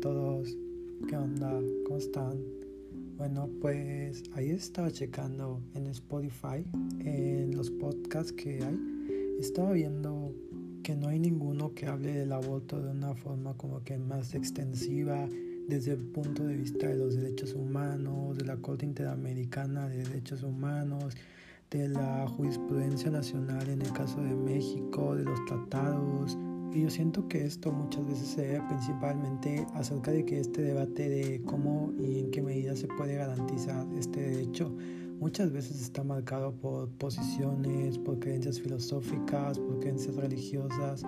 todos, ¿qué onda? ¿Cómo están? Bueno, pues ahí estaba checando en Spotify, en los podcasts que hay, estaba viendo que no hay ninguno que hable del aborto de una forma como que más extensiva desde el punto de vista de los derechos humanos, de la Corte Interamericana de Derechos Humanos, de la jurisprudencia nacional en el caso de México, de los tratados, y yo siento que esto muchas veces se debe principalmente acerca de que este debate de cómo y en qué medida se puede garantizar este derecho muchas veces está marcado por posiciones, por creencias filosóficas, por creencias religiosas,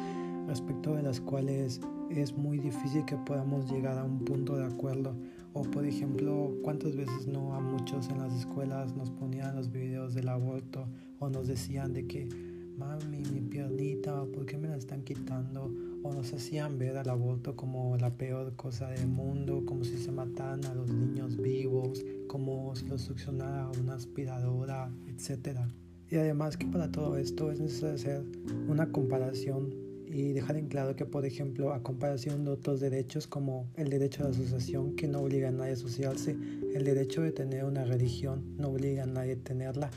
respecto de las cuales es muy difícil que podamos llegar a un punto de acuerdo. O por ejemplo, cuántas veces no a muchos en las escuelas nos ponían los videos del aborto o nos decían de que mami, mi piernita, ¿por qué me la están quitando? O nos hacían ver al aborto como la peor cosa del mundo, como si se mataran a los niños vivos, como si los succionara una aspiradora, etc. Y además que para todo esto es necesario hacer una comparación y dejar en claro que, por ejemplo, a comparación de otros derechos como el derecho a la asociación, que no obliga a nadie a asociarse, el derecho de tener una religión no obliga a nadie a tenerla,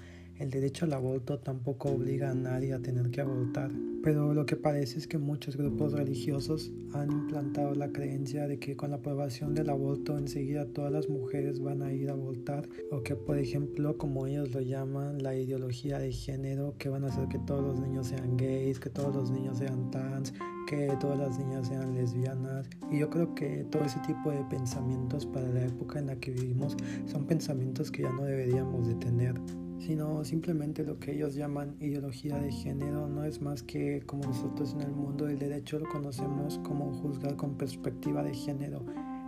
el derecho al aborto tampoco obliga a nadie a tener que abortar, pero lo que parece es que muchos grupos religiosos han implantado la creencia de que con la aprobación del aborto enseguida todas las mujeres van a ir a abortar o que por ejemplo como ellos lo llaman la ideología de género que van a hacer que todos los niños sean gays, que todos los niños sean trans, que todas las niñas sean lesbianas. Y yo creo que todo ese tipo de pensamientos para la época en la que vivimos son pensamientos que ya no deberíamos de tener sino simplemente lo que ellos llaman ideología de género. No es más que como nosotros en el mundo del derecho lo conocemos como juzgar con perspectiva de género,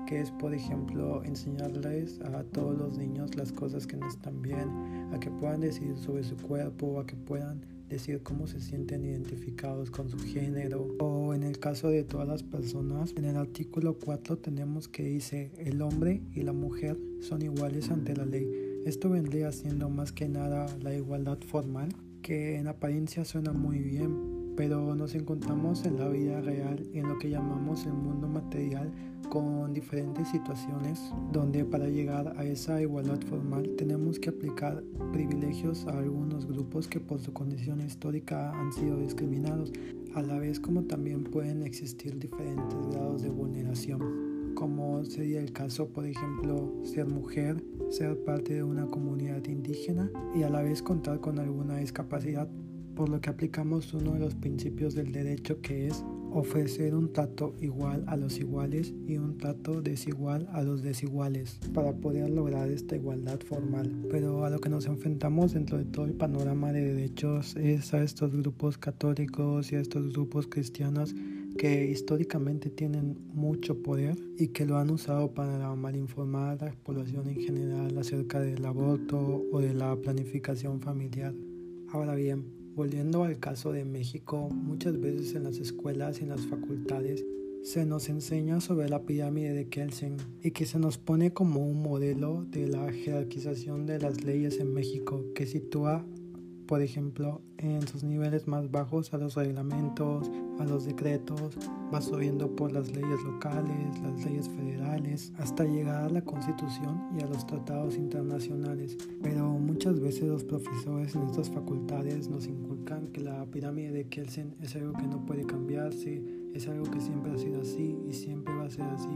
que es por ejemplo enseñarles a todos los niños las cosas que no están bien, a que puedan decidir sobre su cuerpo, a que puedan decir cómo se sienten identificados con su género. O en el caso de todas las personas en el artículo 4 tenemos que dice el hombre y la mujer son iguales ante la ley esto vendría siendo más que nada la igualdad formal, que en apariencia suena muy bien, pero nos encontramos en la vida real y en lo que llamamos el mundo material con diferentes situaciones donde para llegar a esa igualdad formal tenemos que aplicar privilegios a algunos grupos que por su condición histórica han sido discriminados, a la vez como también pueden existir diferentes grados de vulneración como sería el caso, por ejemplo, ser mujer, ser parte de una comunidad indígena y a la vez contar con alguna discapacidad, por lo que aplicamos uno de los principios del derecho que es ofrecer un trato igual a los iguales y un trato desigual a los desiguales para poder lograr esta igualdad formal. Pero a lo que nos enfrentamos dentro de todo el panorama de derechos es a estos grupos católicos y a estos grupos cristianos que históricamente tienen mucho poder y que lo han usado para malinformar a la población en general acerca del aborto o de la planificación familiar. Ahora bien, volviendo al caso de México, muchas veces en las escuelas y en las facultades se nos enseña sobre la pirámide de Kelsen y que se nos pone como un modelo de la jerarquización de las leyes en México que sitúa por ejemplo, en sus niveles más bajos a los reglamentos, a los decretos, va subiendo por las leyes locales, las leyes federales, hasta llegar a la constitución y a los tratados internacionales. Pero muchas veces los profesores en estas facultades nos inculcan que la pirámide de Kelsen es algo que no puede cambiarse, es algo que siempre ha sido así y siempre va a ser así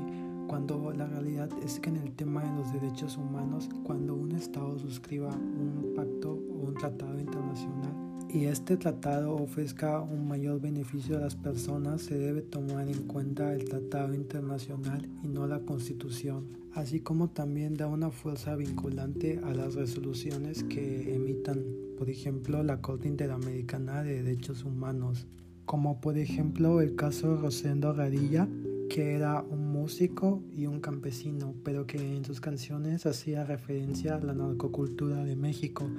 cuando la realidad es que en el tema de los derechos humanos, cuando un Estado suscriba un pacto un tratado internacional y este tratado ofrezca un mayor beneficio a las personas, se debe tomar en cuenta el tratado internacional y no la constitución, así como también da una fuerza vinculante a las resoluciones que emitan, por ejemplo, la Corte Interamericana de Derechos Humanos, como por ejemplo el caso Rosendo Radilla, que era un músico y un campesino, pero que en sus canciones hacía referencia a la narcocultura de México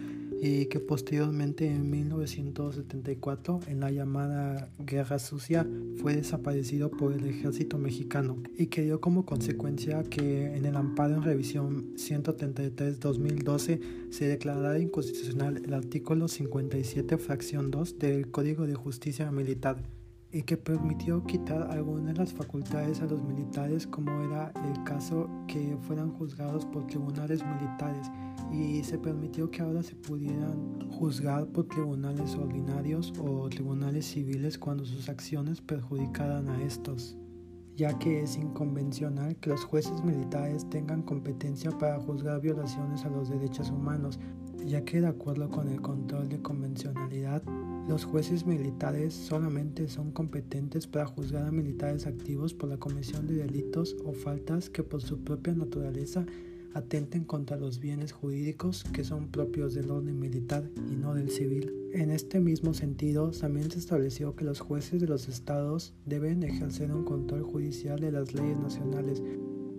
y que posteriormente en 1974 en la llamada Guerra Sucia fue desaparecido por el ejército mexicano y que dio como consecuencia que en el amparo en revisión 133-2012 se declarara inconstitucional el artículo 57 fracción 2 del Código de Justicia Militar y que permitió quitar algunas de las facultades a los militares como era el caso que fueran juzgados por tribunales militares. Y se permitió que ahora se pudieran juzgar por tribunales ordinarios o tribunales civiles cuando sus acciones perjudicaran a estos ya que es inconvencional que los jueces militares tengan competencia para juzgar violaciones a los derechos humanos, ya que de acuerdo con el control de convencionalidad, los jueces militares solamente son competentes para juzgar a militares activos por la comisión de delitos o faltas que por su propia naturaleza atenten contra los bienes jurídicos que son propios del orden militar y no del civil. En este mismo sentido, también se estableció que los jueces de los estados deben ejercer un control judicial de las leyes nacionales,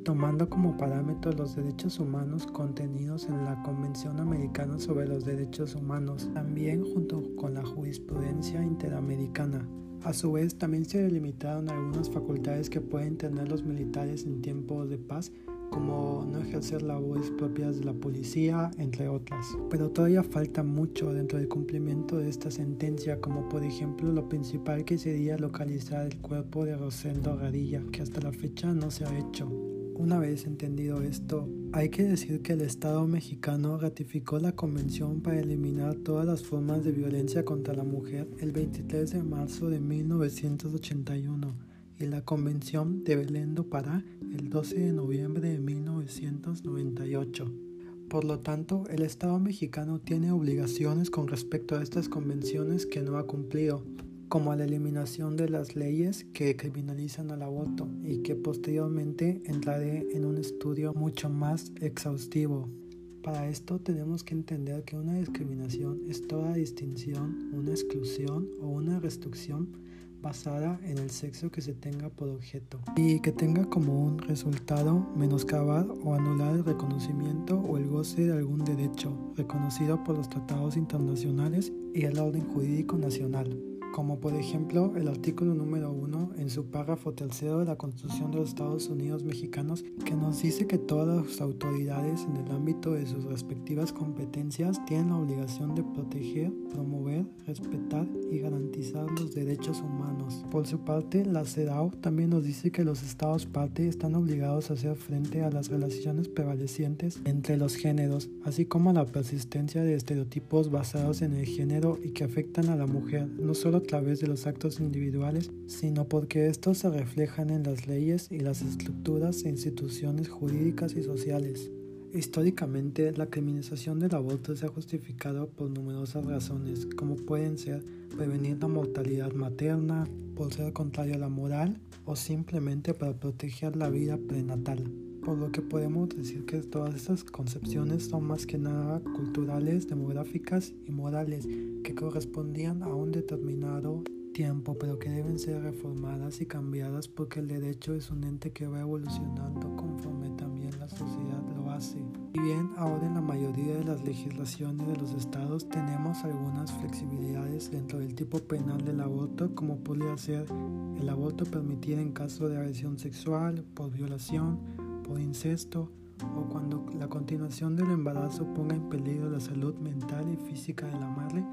tomando como parámetro los derechos humanos contenidos en la Convención Americana sobre los Derechos Humanos, también junto con la jurisprudencia interamericana. A su vez, también se delimitaron algunas facultades que pueden tener los militares en tiempos de paz, como no ejercer labores propias de la policía, entre otras. Pero todavía falta mucho dentro del cumplimiento de esta sentencia, como por ejemplo lo principal que sería localizar el cuerpo de Rosendo Radilla, que hasta la fecha no se ha hecho. Una vez entendido esto, hay que decir que el Estado mexicano ratificó la Convención para eliminar todas las formas de violencia contra la mujer el 23 de marzo de 1981 y la Convención de Belén do Pará el 12 de noviembre de 1998. Por lo tanto, el Estado mexicano tiene obligaciones con respecto a estas convenciones que no ha cumplido, como la eliminación de las leyes que criminalizan al aborto y que posteriormente entraré en un estudio mucho más exhaustivo. Para esto tenemos que entender que una discriminación es toda distinción, una exclusión o una restricción basada en el sexo que se tenga por objeto y que tenga como un resultado menoscabar o anular el reconocimiento o el goce de algún derecho reconocido por los tratados internacionales y el orden jurídico nacional como por ejemplo el artículo número 1 en su párrafo tercero de la Constitución de los Estados Unidos mexicanos, que nos dice que todas las autoridades en el ámbito de sus respectivas competencias tienen la obligación de proteger, promover, respetar y garantizar los derechos humanos. Por su parte, la CEDAW también nos dice que los estados parte están obligados a hacer frente a las relaciones prevalecientes entre los géneros, así como a la persistencia de estereotipos basados en el género y que afectan a la mujer, no solo a través de los actos individuales, sino porque estos se reflejan en las leyes y las estructuras e instituciones jurídicas y sociales. Históricamente, la criminalización del aborto se ha justificado por numerosas razones, como pueden ser prevenir la mortalidad materna, por ser contrario a la moral o simplemente para proteger la vida prenatal. Por lo que podemos decir que todas estas concepciones son más que nada culturales, demográficas y morales que correspondían a un determinado tiempo, pero que deben ser reformadas y cambiadas porque el derecho es un ente que va evolucionando conforme también la sociedad lo hace. Y bien, ahora en la mayoría de las legislaciones de los estados tenemos algunas flexibilidades dentro del tipo penal del aborto, como podría ser el aborto permitido en caso de agresión sexual, por violación, por incesto, o cuando la continuación del embarazo ponga en peligro la salud mental y física de la madre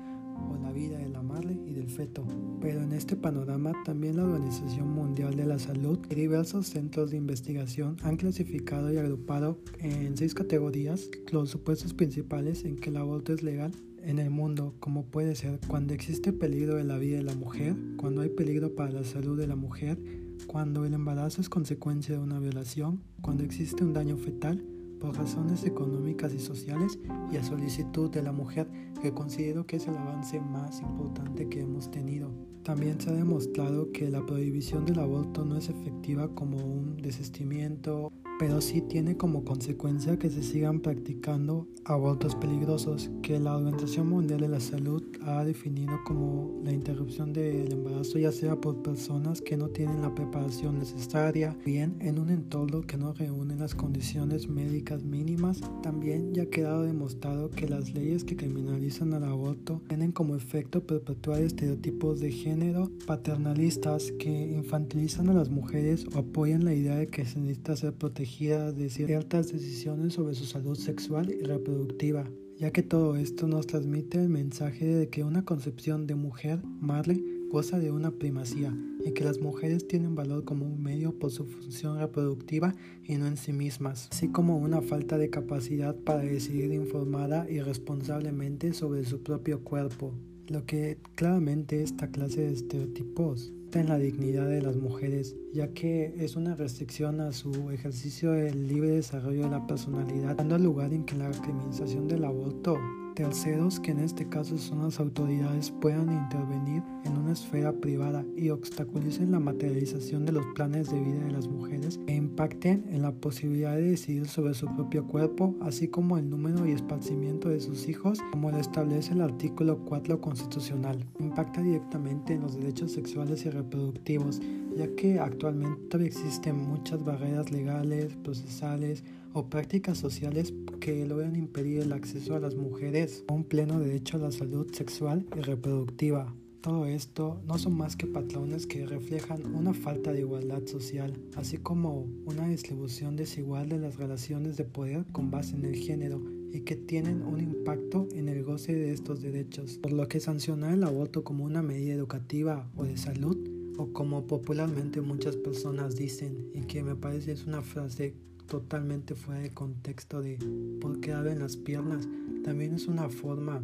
o la vida de la madre y del feto. Pero en este panorama también la Organización Mundial de la Salud y diversos centros de investigación han clasificado y agrupado en seis categorías los supuestos principales en que el aborto es legal en el mundo, como puede ser cuando existe peligro de la vida de la mujer, cuando hay peligro para la salud de la mujer, cuando el embarazo es consecuencia de una violación, cuando existe un daño fetal, por razones económicas y sociales y a solicitud de la mujer, que considero que es el avance más importante que hemos tenido. También se ha demostrado que la prohibición del aborto no es efectiva como un desistimiento pero sí tiene como consecuencia que se sigan practicando abortos peligrosos, que la Organización Mundial de la Salud ha definido como la interrupción del embarazo, ya sea por personas que no tienen la preparación necesaria, bien en un entorno que no reúne las condiciones médicas mínimas. También ya ha quedado demostrado que las leyes que criminalizan al aborto tienen como efecto perpetuar estereotipos de género paternalistas que infantilizan a las mujeres o apoyan la idea de que se necesita ser protegido de ciertas decisiones sobre su salud sexual y reproductiva, ya que todo esto nos transmite el mensaje de que una concepción de mujer, madre, goza de una primacía y que las mujeres tienen valor como un medio por su función reproductiva y no en sí mismas, así como una falta de capacidad para decidir informada y responsablemente sobre su propio cuerpo, lo que claramente esta clase de estereotipos en la dignidad de las mujeres, ya que es una restricción a su ejercicio del libre desarrollo de la personalidad, dando lugar en que la criminalización del aborto terceros, que en este caso son las autoridades, puedan intervenir en una esfera privada y obstaculicen la materialización de los planes de vida de las mujeres e impacten en la posibilidad de decidir sobre su propio cuerpo, así como el número y esparcimiento de sus hijos, como lo establece el artículo 4 constitucional. Impacta directamente en los derechos sexuales y reproductivos, ya que actualmente existen muchas barreras legales, procesales, o prácticas sociales que logran impedir el acceso a las mujeres a un pleno derecho a la salud sexual y reproductiva. Todo esto no son más que patrones que reflejan una falta de igualdad social, así como una distribución desigual de las relaciones de poder con base en el género y que tienen un impacto en el goce de estos derechos, por lo que sancionar el aborto como una medida educativa o de salud, o como popularmente muchas personas dicen, y que me parece es una frase totalmente fuera de contexto de por qué abren las piernas, también es una forma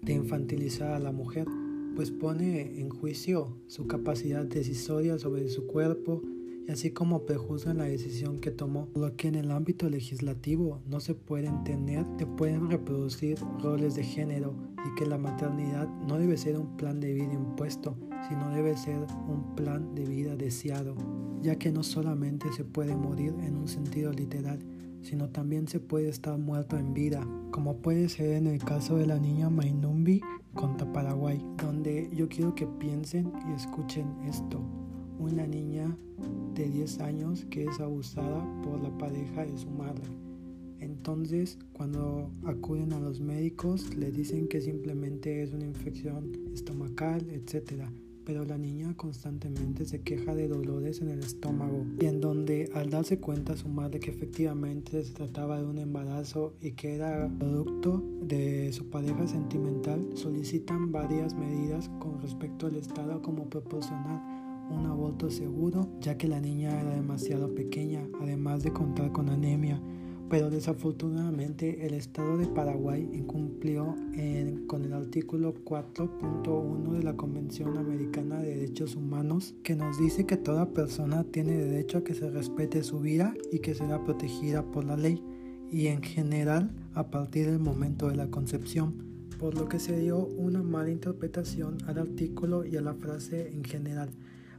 de infantilizar a la mujer, pues pone en juicio su capacidad decisoria sobre su cuerpo y así como prejuzgan la decisión que tomó, lo que en el ámbito legislativo no se pueden tener, se pueden reproducir roles de género y que la maternidad no debe ser un plan de vida impuesto, sino debe ser un plan de vida deseado, ya que no solamente se puede morir en un sentido literal, sino también se puede estar muerto en vida, como puede ser en el caso de la niña Mainumbi contra Paraguay, donde yo quiero que piensen y escuchen esto. Una niña de 10 años que es abusada por la pareja de su madre. Entonces, cuando acuden a los médicos, le dicen que simplemente es una infección estomacal, etc pero la niña constantemente se queja de dolores en el estómago y en donde al darse cuenta su madre que efectivamente se trataba de un embarazo y que era producto de su pareja sentimental, solicitan varias medidas con respecto al Estado como proporcionar un aborto seguro ya que la niña era demasiado pequeña, además de contar con anemia pero desafortunadamente el Estado de Paraguay incumplió con el artículo 4.1 de la Convención Americana de Derechos Humanos que nos dice que toda persona tiene derecho a que se respete su vida y que será protegida por la ley y en general a partir del momento de la concepción, por lo que se dio una mala interpretación al artículo y a la frase en general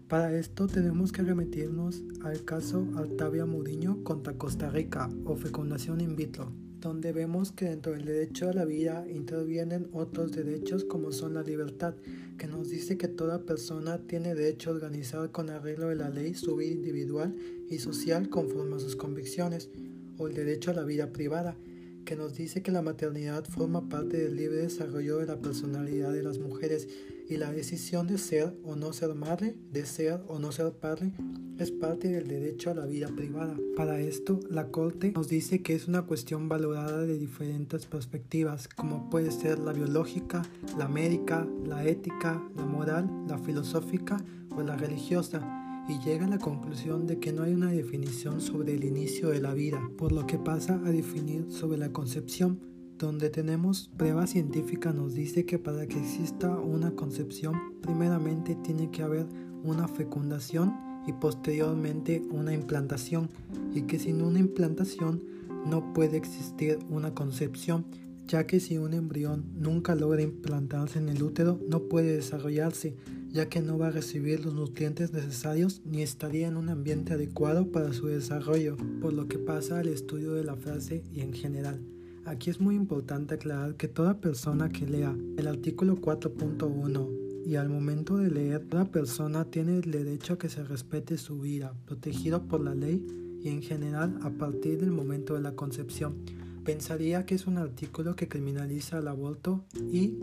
para esto tenemos que remitirnos al caso Altavia Muriño contra Costa Rica o fecundación in vitro, donde vemos que dentro del derecho a la vida intervienen otros derechos como son la libertad, que nos dice que toda persona tiene derecho a organizar con arreglo de la ley su vida individual y social conforme a sus convicciones, o el derecho a la vida privada, que nos dice que la maternidad forma parte del libre desarrollo de la personalidad de las mujeres y la decisión de ser o no ser madre, de ser o no ser padre, es parte del derecho a la vida privada. Para esto, la Corte nos dice que es una cuestión valorada de diferentes perspectivas, como puede ser la biológica, la médica, la ética, la moral, la filosófica o la religiosa y llega a la conclusión de que no hay una definición sobre el inicio de la vida, por lo que pasa a definir sobre la concepción, donde tenemos prueba científica nos dice que para que exista una concepción, primeramente tiene que haber una fecundación y posteriormente una implantación, y que sin una implantación no puede existir una concepción, ya que si un embrión nunca logra implantarse en el útero, no puede desarrollarse, ya que no va a recibir los nutrientes necesarios ni estaría en un ambiente adecuado para su desarrollo, por lo que pasa al estudio de la frase y en general. Aquí es muy importante aclarar que toda persona que lea el artículo 4.1 y al momento de leer, toda persona tiene el derecho a que se respete su vida, protegido por la ley y en general a partir del momento de la concepción. Pensaría que es un artículo que criminaliza el aborto y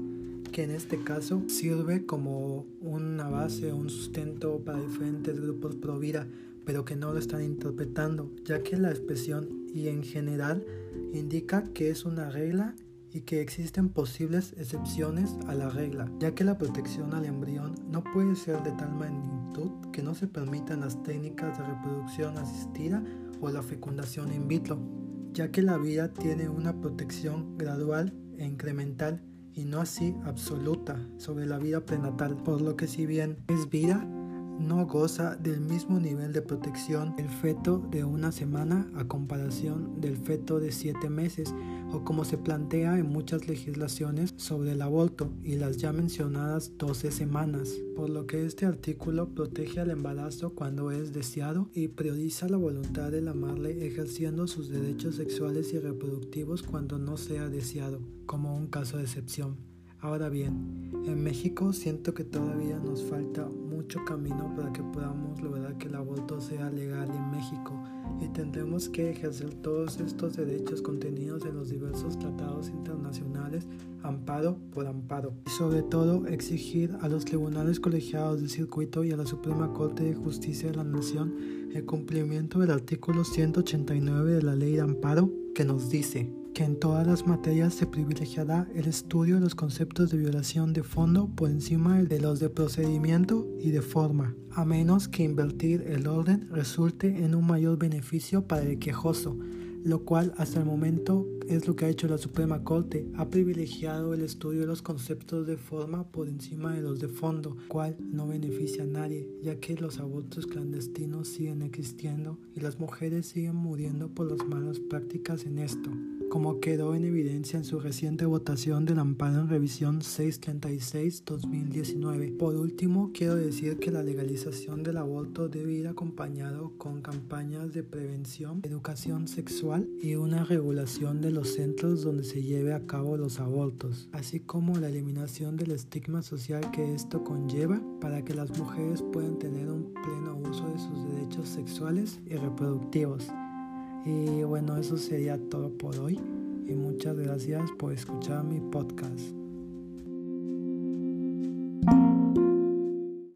que en este caso sirve como una base un sustento para diferentes grupos pro vida, pero que no lo están interpretando, ya que la expresión y en general indica que es una regla y que existen posibles excepciones a la regla, ya que la protección al embrión no puede ser de tal magnitud que no se permitan las técnicas de reproducción asistida o la fecundación in vitro, ya que la vida tiene una protección gradual e incremental y no así absoluta sobre la vida prenatal, por lo que si bien es vida, no goza del mismo nivel de protección el feto de una semana a comparación del feto de siete meses o como se plantea en muchas legislaciones sobre el aborto y las ya mencionadas 12 semanas, por lo que este artículo protege al embarazo cuando es deseado y prioriza la voluntad de la madre ejerciendo sus derechos sexuales y reproductivos cuando no sea deseado, como un caso de excepción. Ahora bien, en México siento que todavía nos falta mucho camino para que podamos lograr que el aborto sea legal en México. Y tendremos que ejercer todos estos derechos contenidos en los diversos tratados internacionales amparo por amparo. Y sobre todo exigir a los tribunales colegiados del circuito y a la Suprema Corte de Justicia de la Nación el cumplimiento del artículo 189 de la ley de amparo que nos dice en todas las materias se privilegiará el estudio de los conceptos de violación de fondo por encima de los de procedimiento y de forma, a menos que invertir el orden resulte en un mayor beneficio para el quejoso, lo cual hasta el momento es lo que ha hecho la Suprema Corte, ha privilegiado el estudio de los conceptos de forma por encima de los de fondo, cual no beneficia a nadie, ya que los abortos clandestinos siguen existiendo y las mujeres siguen muriendo por las malas prácticas en esto como quedó en evidencia en su reciente votación del amparo en revisión 636-2019. Por último, quiero decir que la legalización del aborto debe ir acompañado con campañas de prevención, educación sexual y una regulación de los centros donde se lleve a cabo los abortos, así como la eliminación del estigma social que esto conlleva para que las mujeres puedan tener un pleno uso de sus derechos sexuales y reproductivos. Y bueno, eso sería todo por hoy. Y muchas gracias por escuchar mi podcast.